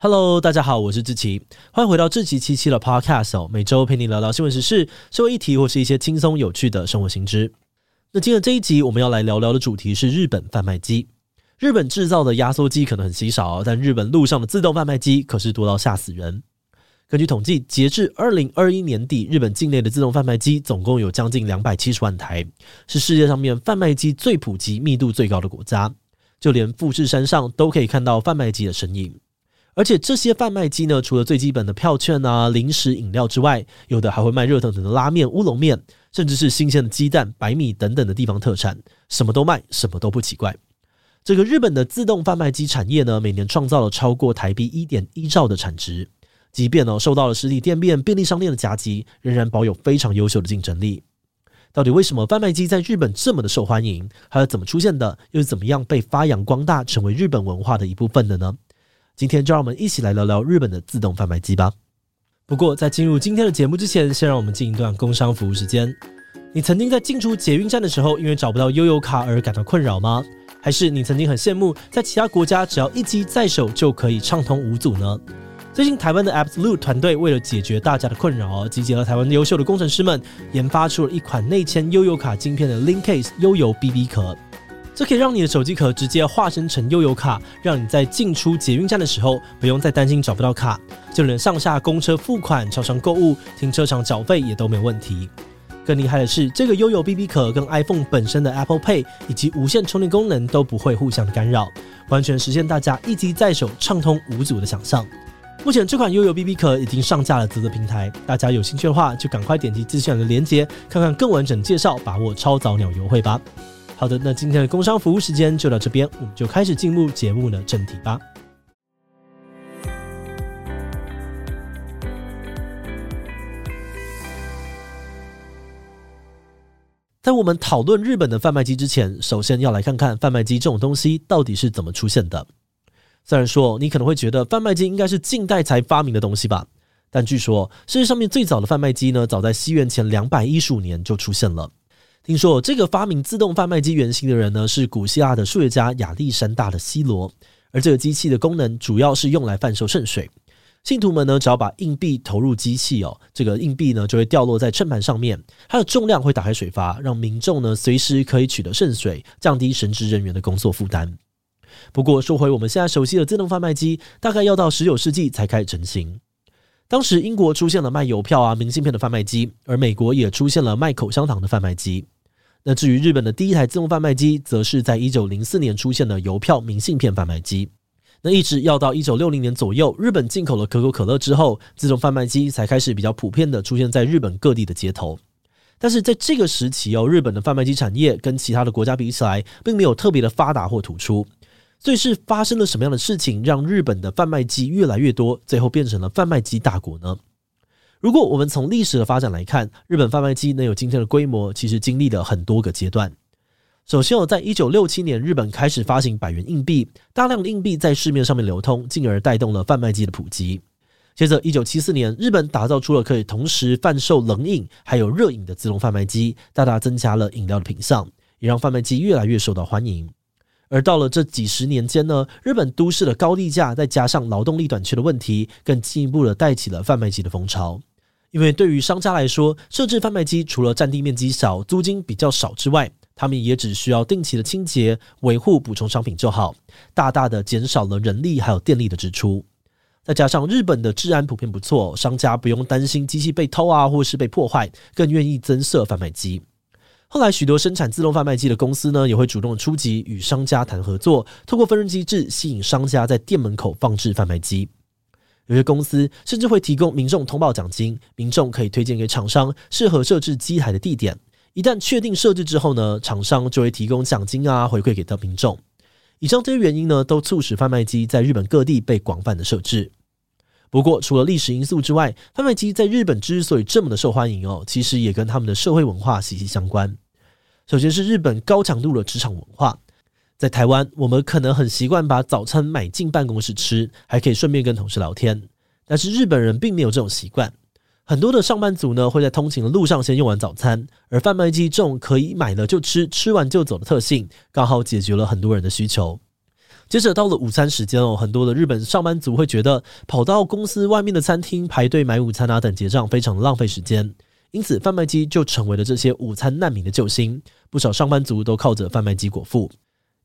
Hello，大家好，我是志奇，欢迎回到志奇七七的 Podcast 哦，每周陪你聊聊新闻时事、社会议题或是一些轻松有趣的生活新知。那今天这一集我们要来聊聊的主题是日本贩卖机。日本制造的压缩机可能很稀少，但日本路上的自动贩卖机可是多到吓死人。根据统计，截至二零二一年底，日本境内的自动贩卖机总共有将近两百七十万台，是世界上面贩卖机最普及、密度最高的国家。就连富士山上都可以看到贩卖机的身影。而且这些贩卖机呢，除了最基本的票券啊、零食、饮料之外，有的还会卖热腾腾的拉面、乌龙面，甚至是新鲜的鸡蛋、白米等等的地方特产，什么都卖，什么都不奇怪。这个日本的自动贩卖机产业呢，每年创造了超过台币一点一兆的产值，即便呢受到了实体店面、便利商店的夹击，仍然保有非常优秀的竞争力。到底为什么贩卖机在日本这么的受欢迎？还有怎么出现的？又是怎么样被发扬光大，成为日本文化的一部分的呢？今天就让我们一起来聊聊日本的自动贩卖机吧。不过在进入今天的节目之前，先让我们进一段工商服务时间。你曾经在进出捷运站的时候，因为找不到悠游卡而感到困扰吗？还是你曾经很羡慕在其他国家只要一机在手就可以畅通无阻呢？最近台湾的 Absolute 团队为了解决大家的困扰，集结了台湾优秀的工程师们，研发出了一款内嵌悠游卡晶片的 Linkcase 悠游 BB 壳。这可以让你的手机壳直接化身成悠游卡，让你在进出捷运站的时候不用再担心找不到卡，就连上下公车付款、超商购物、停车场缴费也都没问题。更厉害的是，这个悠游 BB 壳跟 iPhone 本身的 Apple Pay 以及无线充电功能都不会互相干扰，完全实现大家一机在手、畅通无阻的想象。目前这款悠游 BB 壳已经上架了啧啧平台，大家有兴趣的话就赶快点击资讯的链接，看看更完整介绍，把握超早鸟优惠吧。好的，那今天的工商服务时间就到这边，我们就开始进入节目的正题吧。在我们讨论日本的贩卖机之前，首先要来看看贩卖机这种东西到底是怎么出现的。虽然说你可能会觉得贩卖机应该是近代才发明的东西吧，但据说世界上面最早的贩卖机呢，早在西元前两百一十五年就出现了。听说这个发明自动贩卖机原型的人呢，是古希腊的数学家亚历山大的希罗。而这个机器的功能主要是用来贩售圣水。信徒们呢，只要把硬币投入机器哦，这个硬币呢就会掉落在秤盘上面，它的重量会打开水阀，让民众呢随时可以取得圣水，降低神职人员的工作负担。不过说回我们现在熟悉的自动贩卖机，大概要到十九世纪才开始成型。当时英国出现了卖邮票啊、明信片的贩卖机，而美国也出现了卖口香糖的贩卖机。那至于日本的第一台自动贩卖机，则是在一九零四年出现的邮票、明信片贩卖机。那一直要到一九六零年左右，日本进口了可口可乐之后，自动贩卖机才开始比较普遍的出现在日本各地的街头。但是在这个时期哦，日本的贩卖机产业跟其他的国家比起来，并没有特别的发达或突出。所以是发生了什么样的事情，让日本的贩卖机越来越多，最后变成了贩卖机大国呢？如果我们从历史的发展来看，日本贩卖机能有今天的规模，其实经历了很多个阶段。首先，在一九六七年，日本开始发行百元硬币，大量的硬币在市面上面流通，进而带动了贩卖机的普及。接着，一九七四年，日本打造出了可以同时贩售冷饮还有热饮的自动贩卖机，大大增加了饮料的品项，也让贩卖机越来越受到欢迎。而到了这几十年间呢，日本都市的高地价再加上劳动力短缺的问题，更进一步的带起了贩卖机的风潮。因为对于商家来说，设置贩卖机除了占地面积小、租金比较少之外，他们也只需要定期的清洁、维护、补充商品就好，大大的减少了人力还有电力的支出。再加上日本的治安普遍不错，商家不用担心机器被偷啊，或是被破坏，更愿意增设贩卖机。后来，许多生产自动贩卖机的公司呢，也会主动出击，与商家谈合作，透过分润机制吸引商家在店门口放置贩卖机。有些公司甚至会提供民众通报奖金，民众可以推荐给厂商适合设置机台的地点。一旦确定设置之后呢，厂商就会提供奖金啊回馈给到民众。以上这些原因呢，都促使贩卖机在日本各地被广泛的设置。不过，除了历史因素之外，贩卖机在日本之所以这么的受欢迎哦，其实也跟他们的社会文化息息相关。首先是日本高强度的职场文化，在台湾，我们可能很习惯把早餐买进办公室吃，还可以顺便跟同事聊天。但是日本人并没有这种习惯，很多的上班族呢会在通勤的路上先用完早餐，而贩卖机这种可以买了就吃，吃完就走的特性，刚好解决了很多人的需求。接着到了午餐时间哦，很多的日本上班族会觉得跑到公司外面的餐厅排队买午餐啊等结账非常的浪费时间，因此贩卖机就成为了这些午餐难民的救星。不少上班族都靠着贩卖机果腹。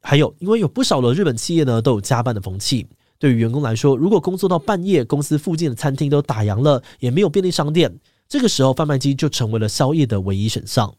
还有，因为有不少的日本企业呢都有加班的风气，对于员工来说，如果工作到半夜，公司附近的餐厅都打烊了，也没有便利商店，这个时候贩卖机就成为了宵夜的唯一选项。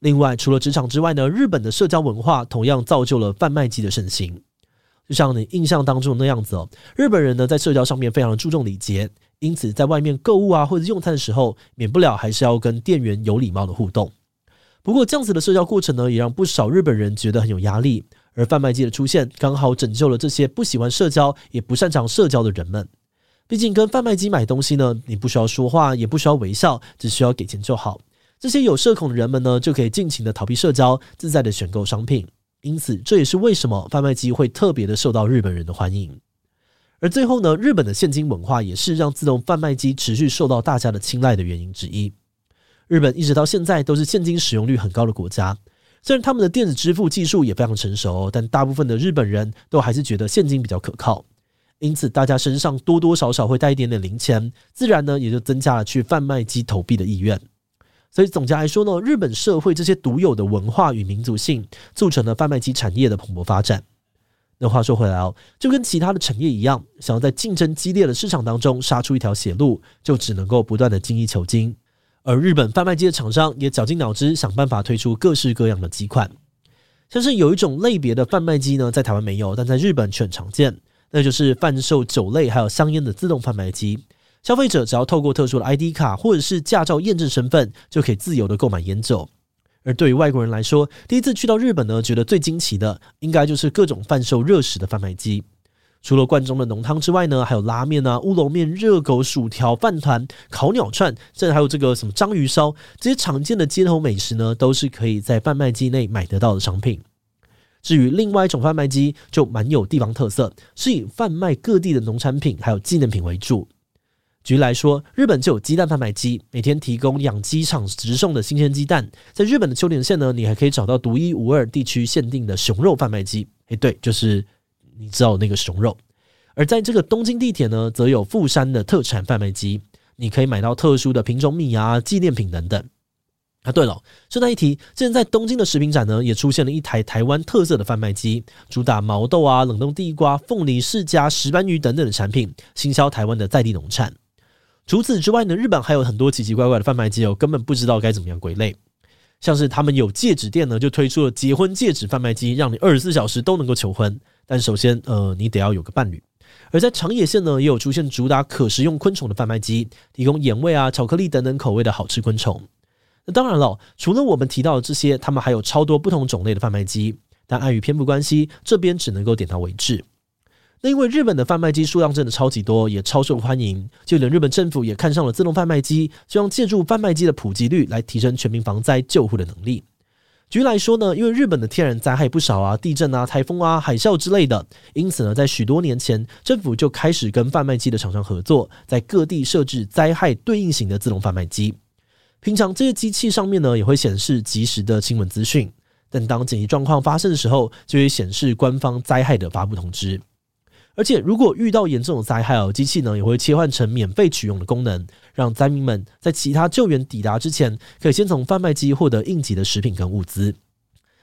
另外，除了职场之外呢，日本的社交文化同样造就了贩卖机的盛行。就像你印象当中那样子哦，日本人呢在社交上面非常的注重礼节，因此在外面购物啊或者用餐的时候，免不了还是要跟店员有礼貌的互动。不过这样子的社交过程呢，也让不少日本人觉得很有压力，而贩卖机的出现刚好拯救了这些不喜欢社交也不擅长社交的人们。毕竟跟贩卖机买东西呢，你不需要说话，也不需要微笑，只需要给钱就好。这些有社恐的人们呢，就可以尽情的逃避社交，自在的选购商品。因此，这也是为什么贩卖机会特别的受到日本人的欢迎。而最后呢，日本的现金文化也是让自动贩卖机持续受到大家的青睐的原因之一。日本一直到现在都是现金使用率很高的国家，虽然他们的电子支付技术也非常成熟，但大部分的日本人都还是觉得现金比较可靠。因此，大家身上多多少少会带一点点零钱，自然呢也就增加了去贩卖机投币的意愿。所以总结来说呢，日本社会这些独有的文化与民族性，促成了贩卖机产业的蓬勃发展。那话说回来哦，就跟其他的产业一样，想要在竞争激烈的市场当中杀出一条血路，就只能够不断的精益求精。而日本贩卖机的厂商也绞尽脑汁想办法推出各式各样的机款，像是有一种类别的贩卖机呢，在台湾没有，但在日本却很常见，那就是贩售酒类还有香烟的自动贩卖机。消费者只要透过特殊的 ID 卡或者是驾照验证身份，就可以自由的购买烟酒。而对于外国人来说，第一次去到日本呢，觉得最惊奇的应该就是各种贩售热食的贩卖机。除了罐中的浓汤之外呢，还有拉面啊、乌龙面、热狗、薯条、饭团、烤鸟串，甚至还有这个什么章鱼烧，这些常见的街头美食呢，都是可以在贩卖机内买得到的商品。至于另外一种贩卖机，就蛮有地方特色，是以贩卖各地的农产品还有纪念品为主。举例来说，日本就有鸡蛋贩卖机，每天提供养鸡场直送的新鲜鸡蛋。在日本的秋田县呢，你还可以找到独一无二、地区限定的熊肉贩卖机。诶，对，就是你知道那个熊肉。而在这个东京地铁呢，则有富山的特产贩卖机，你可以买到特殊的品种米啊、纪念品等等。啊，对了，顺带一提，之前在东京的食品展呢，也出现了一台台湾特色的贩卖机，主打毛豆啊、冷冻地瓜、凤梨释迦、石斑鱼等等的产品，行销台湾的在地农产。除此之外呢，日本还有很多奇奇怪怪的贩卖机哦，根本不知道该怎么样归类。像是他们有戒指店呢，就推出了结婚戒指贩卖机，让你二十四小时都能够求婚。但首先，呃，你得要有个伴侣。而在长野县呢，也有出现主打可食用昆虫的贩卖机，提供盐味啊、巧克力等等口味的好吃昆虫。那当然了，除了我们提到的这些，他们还有超多不同种类的贩卖机，但碍于篇幅关系，这边只能够点到为止。那因为日本的贩卖机数量真的超级多，也超受欢迎，就连日本政府也看上了自动贩卖机，希望借助贩卖机的普及率来提升全民防灾救护的能力。举例来说呢，因为日本的天然灾害不少啊，地震啊、台风啊、海啸之类的，因此呢，在许多年前，政府就开始跟贩卖机的厂商合作，在各地设置灾害对应型的自动贩卖机。平常这些机器上面呢，也会显示及时的新闻资讯，但当紧急状况发生的时候，就会显示官方灾害的发布通知。而且，如果遇到严重的灾害哦，机器呢也会切换成免费取用的功能，让灾民们在其他救援抵达之前，可以先从贩卖机获得应急的食品跟物资。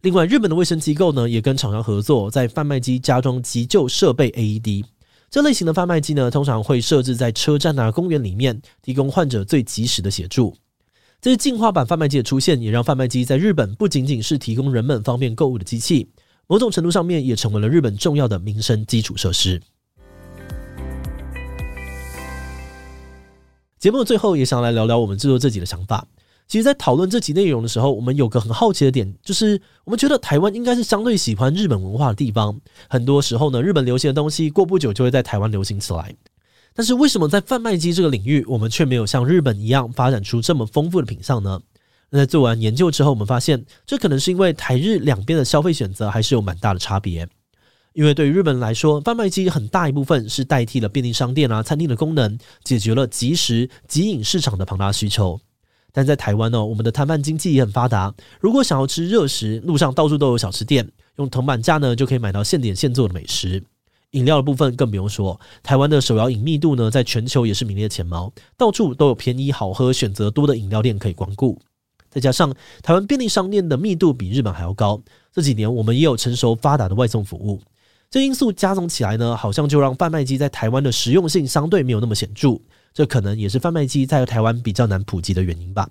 另外，日本的卫生机构呢也跟厂商合作，在贩卖机加装急救设备 AED。这类型的贩卖机呢，通常会设置在车站啊、公园里面，提供患者最及时的协助。这些进化版贩卖机的出现，也让贩卖机在日本不仅仅是提供人们方便购物的机器。某种程度上面也成为了日本重要的民生基础设施。节目的最后也想来聊聊我们制作这集的想法。其实，在讨论这集内容的时候，我们有个很好奇的点，就是我们觉得台湾应该是相对喜欢日本文化的地方。很多时候呢，日本流行的东西过不久就会在台湾流行起来。但是，为什么在贩卖机这个领域，我们却没有像日本一样发展出这么丰富的品项呢？那在做完研究之后，我们发现，这可能是因为台日两边的消费选择还是有蛮大的差别。因为对于日本人来说，贩卖机很大一部分是代替了便利商店啊、餐厅的功能，解决了即食即饮市场的庞大需求。但在台湾呢，我们的摊贩经济也很发达。如果想要吃热食，路上到处都有小吃店，用铜板价呢就可以买到现点现做的美食。饮料的部分更不用说，台湾的手摇饮密度呢，在全球也是名列前茅，到处都有便宜好喝、选择多的饮料店可以光顾。再加上台湾便利商店的密度比日本还要高，这几年我们也有成熟发达的外送服务，这因素加总起来呢，好像就让贩卖机在台湾的实用性相对没有那么显著。这可能也是贩卖机在台湾比较难普及的原因吧。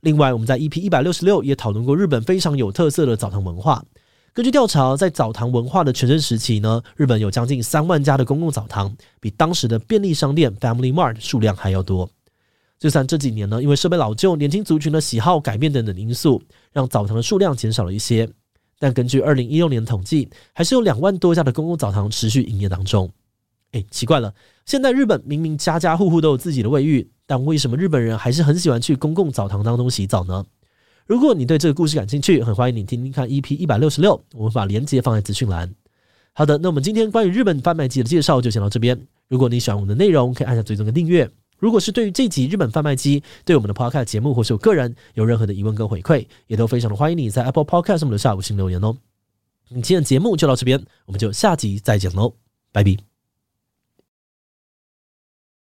另外，我们在 EP 一百六十六也讨论过日本非常有特色的澡堂文化。根据调查，在澡堂文化的全盛时期呢，日本有将近三万家的公共澡堂，比当时的便利商店 Family Mart 数量还要多。就算这几年呢，因为设备老旧、年轻族群的喜好改变等等因素，让澡堂的数量减少了一些，但根据二零一六年的统计，还是有两万多家的公共澡堂持续营业当中。哎，奇怪了，现在日本明明家家户户都有自己的卫浴，但为什么日本人还是很喜欢去公共澡堂当中洗澡呢？如果你对这个故事感兴趣，很欢迎你听听看 EP 一百六十六，我们把链接放在资讯栏。好的，那我们今天关于日本贩卖机的介绍就先到这边。如果你喜欢我们的内容，可以按下追踪跟订阅。如果是对于这集日本贩卖机，对我们的 Podcast 节目或是我个人有任何的疑问跟回馈，也都非常的欢迎你在 Apple Podcast 上面留下五星留言哦。今天的节目就到这边，我们就下集再见喽，拜拜。